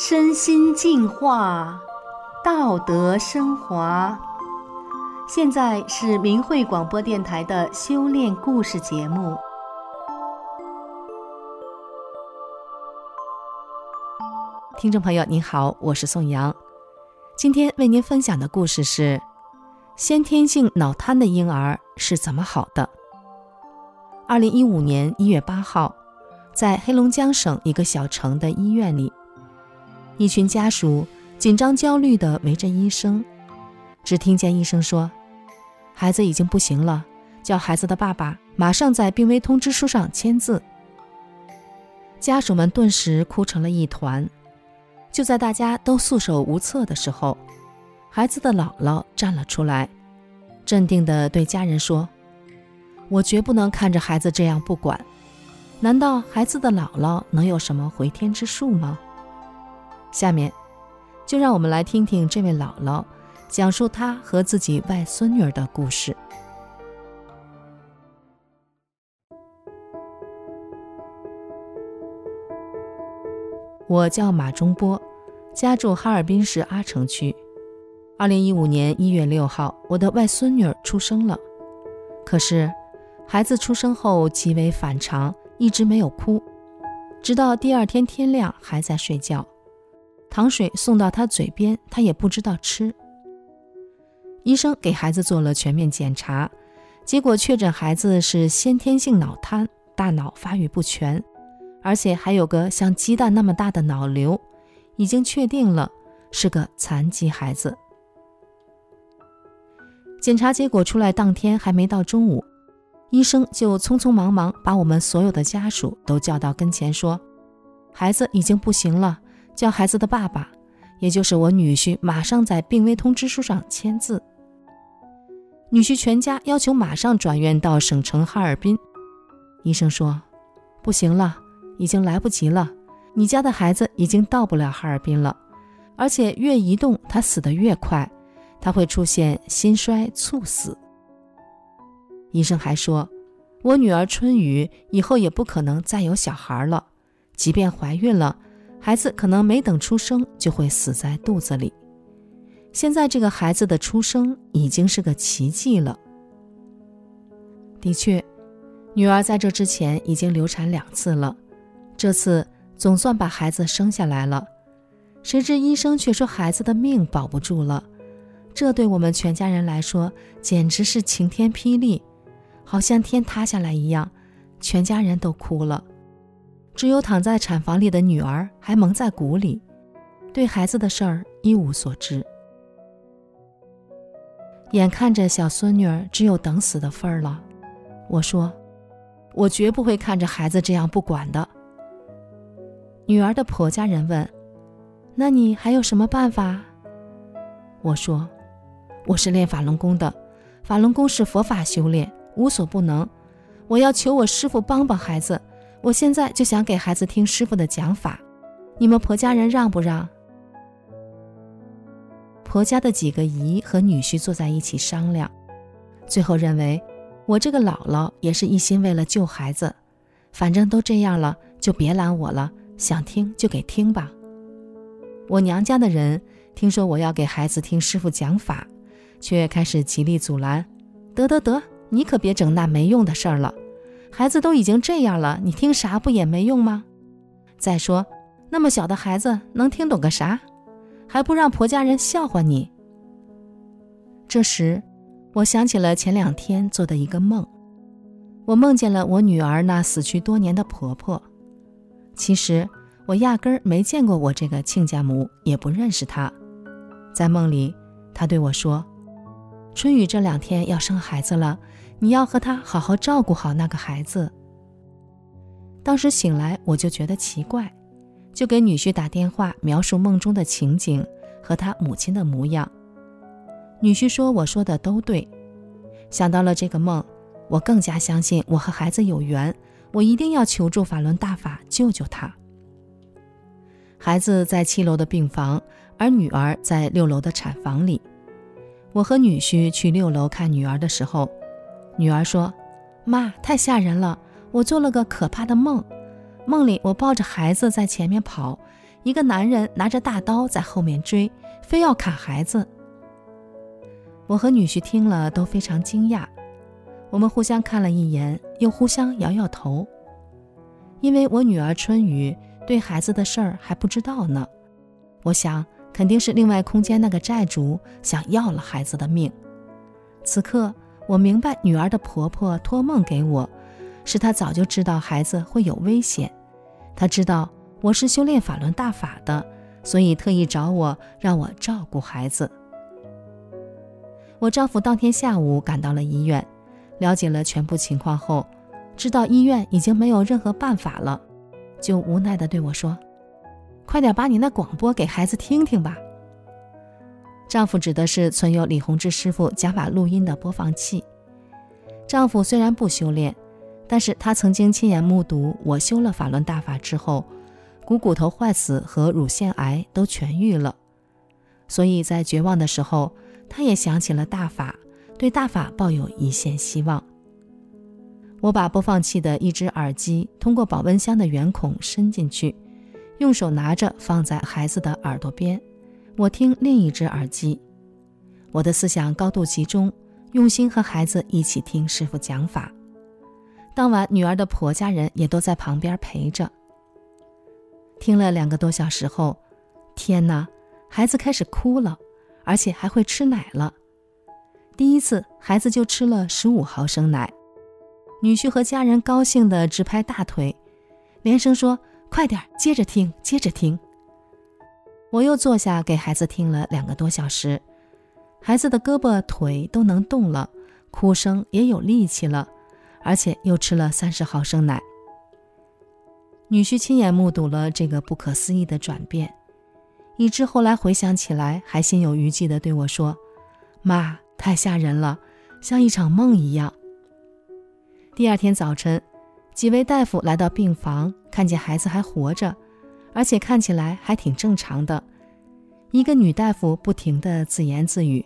身心净化，道德升华。现在是明慧广播电台的修炼故事节目。听众朋友，您好，我是宋阳。今天为您分享的故事是：先天性脑瘫的婴儿是怎么好的？二零一五年一月八号，在黑龙江省一个小城的医院里。一群家属紧张焦虑地围着医生，只听见医生说：“孩子已经不行了，叫孩子的爸爸马上在病危通知书上签字。”家属们顿时哭成了一团。就在大家都束手无策的时候，孩子的姥姥站了出来，镇定地对家人说：“我绝不能看着孩子这样不管。难道孩子的姥姥能有什么回天之术吗？”下面，就让我们来听听这位姥姥讲述她和自己外孙女儿的故事。我叫马中波，家住哈尔滨市阿城区。二零一五年一月六号，我的外孙女儿出生了。可是，孩子出生后极为反常，一直没有哭，直到第二天天亮还在睡觉。糖水送到他嘴边，他也不知道吃。医生给孩子做了全面检查，结果确诊孩子是先天性脑瘫，大脑发育不全，而且还有个像鸡蛋那么大的脑瘤，已经确定了是个残疾孩子。检查结果出来当天还没到中午，医生就匆匆忙忙把我们所有的家属都叫到跟前，说：“孩子已经不行了。”叫孩子的爸爸，也就是我女婿，马上在病危通知书上签字。女婿全家要求马上转院到省城哈尔滨。医生说：“不行了，已经来不及了。你家的孩子已经到不了哈尔滨了，而且越移动他死得越快，他会出现心衰猝死。”医生还说：“我女儿春雨以后也不可能再有小孩了，即便怀孕了。”孩子可能没等出生就会死在肚子里。现在这个孩子的出生已经是个奇迹了。的确，女儿在这之前已经流产两次了，这次总算把孩子生下来了。谁知医生却说孩子的命保不住了，这对我们全家人来说简直是晴天霹雳，好像天塌下来一样，全家人都哭了。只有躺在产房里的女儿还蒙在鼓里，对孩子的事儿一无所知。眼看着小孙女儿只有等死的份儿了，我说：“我绝不会看着孩子这样不管的。”女儿的婆家人问：“那你还有什么办法？”我说：“我是练法轮功的，法轮功是佛法修炼，无所不能。我要求我师傅帮帮孩子。”我现在就想给孩子听师傅的讲法，你们婆家人让不让？婆家的几个姨和女婿坐在一起商量，最后认为我这个姥姥也是一心为了救孩子，反正都这样了，就别拦我了，想听就给听吧。我娘家的人听说我要给孩子听师傅讲法，却开始极力阻拦：得得得，你可别整那没用的事儿了。孩子都已经这样了，你听啥不也没用吗？再说，那么小的孩子能听懂个啥？还不让婆家人笑话你？这时，我想起了前两天做的一个梦，我梦见了我女儿那死去多年的婆婆。其实我压根儿没见过我这个亲家母，也不认识她。在梦里，她对我说：“春雨这两天要生孩子了。”你要和他好好照顾好那个孩子。当时醒来，我就觉得奇怪，就给女婿打电话描述梦中的情景和他母亲的模样。女婿说我说的都对。想到了这个梦，我更加相信我和孩子有缘，我一定要求助法轮大法救救他。孩子在七楼的病房，而女儿在六楼的产房里。我和女婿去六楼看女儿的时候。女儿说：“妈，太吓人了！我做了个可怕的梦，梦里我抱着孩子在前面跑，一个男人拿着大刀在后面追，非要砍孩子。我和女婿听了都非常惊讶，我们互相看了一眼，又互相摇摇头。因为我女儿春雨对孩子的事儿还不知道呢，我想肯定是另外空间那个债主想要了孩子的命。此刻我明白，女儿的婆婆托梦给我，是她早就知道孩子会有危险，她知道我是修炼法轮大法的，所以特意找我让我照顾孩子。我丈夫当天下午赶到了医院，了解了全部情况后，知道医院已经没有任何办法了，就无奈地对我说：“快点把你那广播给孩子听听吧。”丈夫指的是存有李洪志师傅讲法录音的播放器。丈夫虽然不修炼，但是他曾经亲眼目睹我修了法轮大法之后，股骨头坏死和乳腺癌都痊愈了，所以在绝望的时候。他也想起了大法，对大法抱有一线希望。我把播放器的一只耳机通过保温箱的圆孔伸进去，用手拿着放在孩子的耳朵边，我听另一只耳机。我的思想高度集中，用心和孩子一起听师傅讲法。当晚，女儿的婆家人也都在旁边陪着。听了两个多小时后，天哪，孩子开始哭了。而且还会吃奶了，第一次孩子就吃了十五毫升奶，女婿和家人高兴的直拍大腿，连声说：“快点，接着听，接着听。”我又坐下给孩子听了两个多小时，孩子的胳膊腿都能动了，哭声也有力气了，而且又吃了三十毫升奶。女婿亲眼目睹了这个不可思议的转变。以致后来回想起来，还心有余悸地对我说：“妈，太吓人了，像一场梦一样。”第二天早晨，几位大夫来到病房，看见孩子还活着，而且看起来还挺正常的。一个女大夫不停地自言自语：“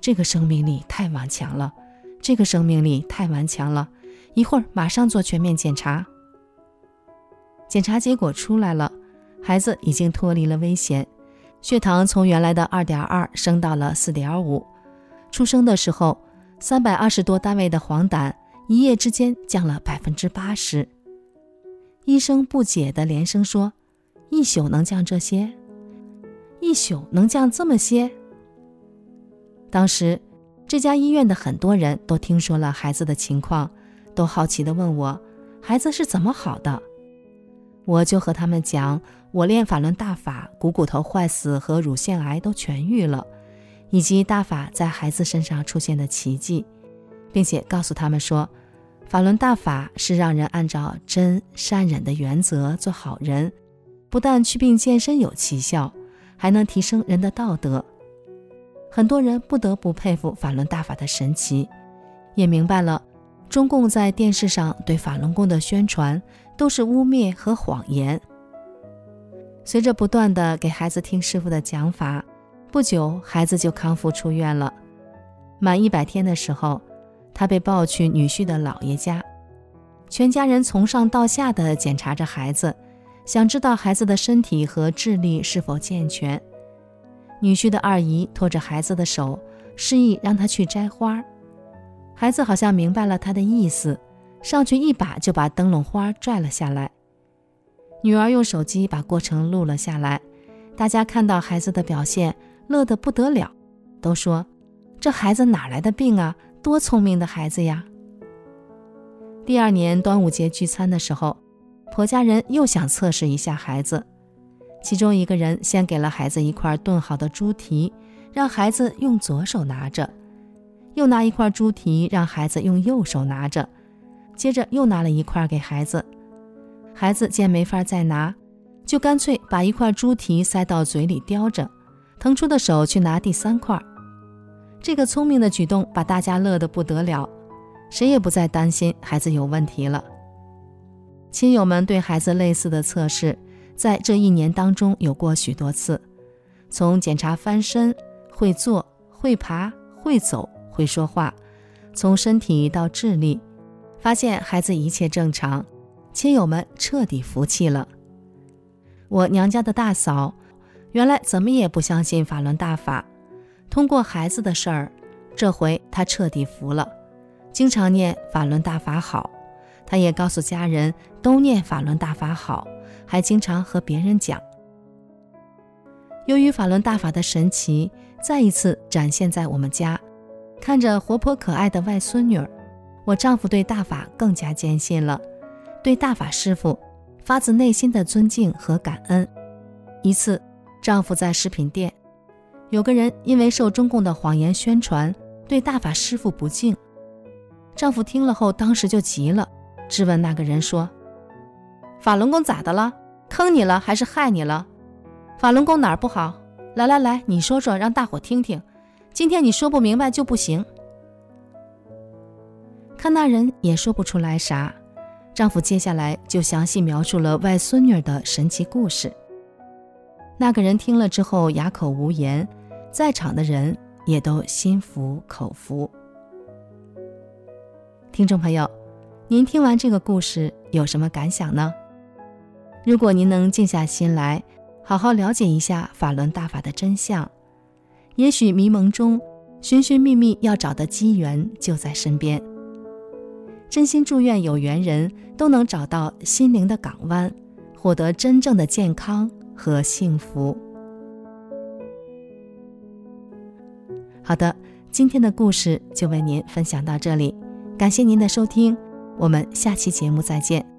这个生命力太顽强了，这个生命力太顽强了。”一会儿马上做全面检查。检查结果出来了。孩子已经脱离了危险，血糖从原来的二点二升到了四点五。出生的时候，三百二十多单位的黄疸，一夜之间降了百分之八十。医生不解地连声说：“一宿能降这些？一宿能降这么些？”当时，这家医院的很多人都听说了孩子的情况，都好奇地问我：“孩子是怎么好的？”我就和他们讲，我练法轮大法，股骨头坏死和乳腺癌都痊愈了，以及大法在孩子身上出现的奇迹，并且告诉他们说，法轮大法是让人按照真善忍的原则做好人，不但祛病健身有奇效，还能提升人的道德。很多人不得不佩服法轮大法的神奇，也明白了。中共在电视上对法轮功的宣传都是污蔑和谎言。随着不断地给孩子听师傅的讲法，不久孩子就康复出院了。满一百天的时候，他被抱去女婿的姥爷家，全家人从上到下地检查着孩子，想知道孩子的身体和智力是否健全。女婿的二姨拖着孩子的手，示意让他去摘花。孩子好像明白了他的意思，上去一把就把灯笼花拽了下来。女儿用手机把过程录了下来，大家看到孩子的表现，乐得不得了，都说：“这孩子哪来的病啊？多聪明的孩子呀！”第二年端午节聚餐的时候，婆家人又想测试一下孩子，其中一个人先给了孩子一块炖好的猪蹄，让孩子用左手拿着。又拿一块猪蹄让孩子用右手拿着，接着又拿了一块给孩子。孩子见没法再拿，就干脆把一块猪蹄塞到嘴里叼着，腾出的手去拿第三块。这个聪明的举动把大家乐得不得了，谁也不再担心孩子有问题了。亲友们对孩子类似的测试，在这一年当中有过许多次，从检查翻身、会坐、会爬、会走。会说话，从身体到智力，发现孩子一切正常，亲友们彻底服气了。我娘家的大嫂，原来怎么也不相信法轮大法，通过孩子的事儿，这回她彻底服了，经常念法轮大法好。她也告诉家人都念法轮大法好，还经常和别人讲。由于法轮大法的神奇，再一次展现在我们家，看着活泼可爱的外孙女儿，我丈夫对大法更加坚信了，对大法师父发自内心的尊敬和感恩。一次，丈夫在食品店，有个人因为受中共的谎言宣传，对大法师父不敬。丈夫听了后，当时就急了，质问那个人说：“法轮功咋的了？坑你了还是害你了？法轮功哪儿不好？来来来，你说说，让大伙听听。今天你说不明白就不行。”看那人也说不出来啥。丈夫接下来就详细描述了外孙女的神奇故事。那个人听了之后哑口无言，在场的人也都心服口服。听众朋友，您听完这个故事有什么感想呢？如果您能静下心来，好好了解一下法轮大法的真相，也许迷蒙中寻寻觅觅要找的机缘就在身边。真心祝愿有缘人都能找到心灵的港湾，获得真正的健康和幸福。好的，今天的故事就为您分享到这里，感谢您的收听，我们下期节目再见。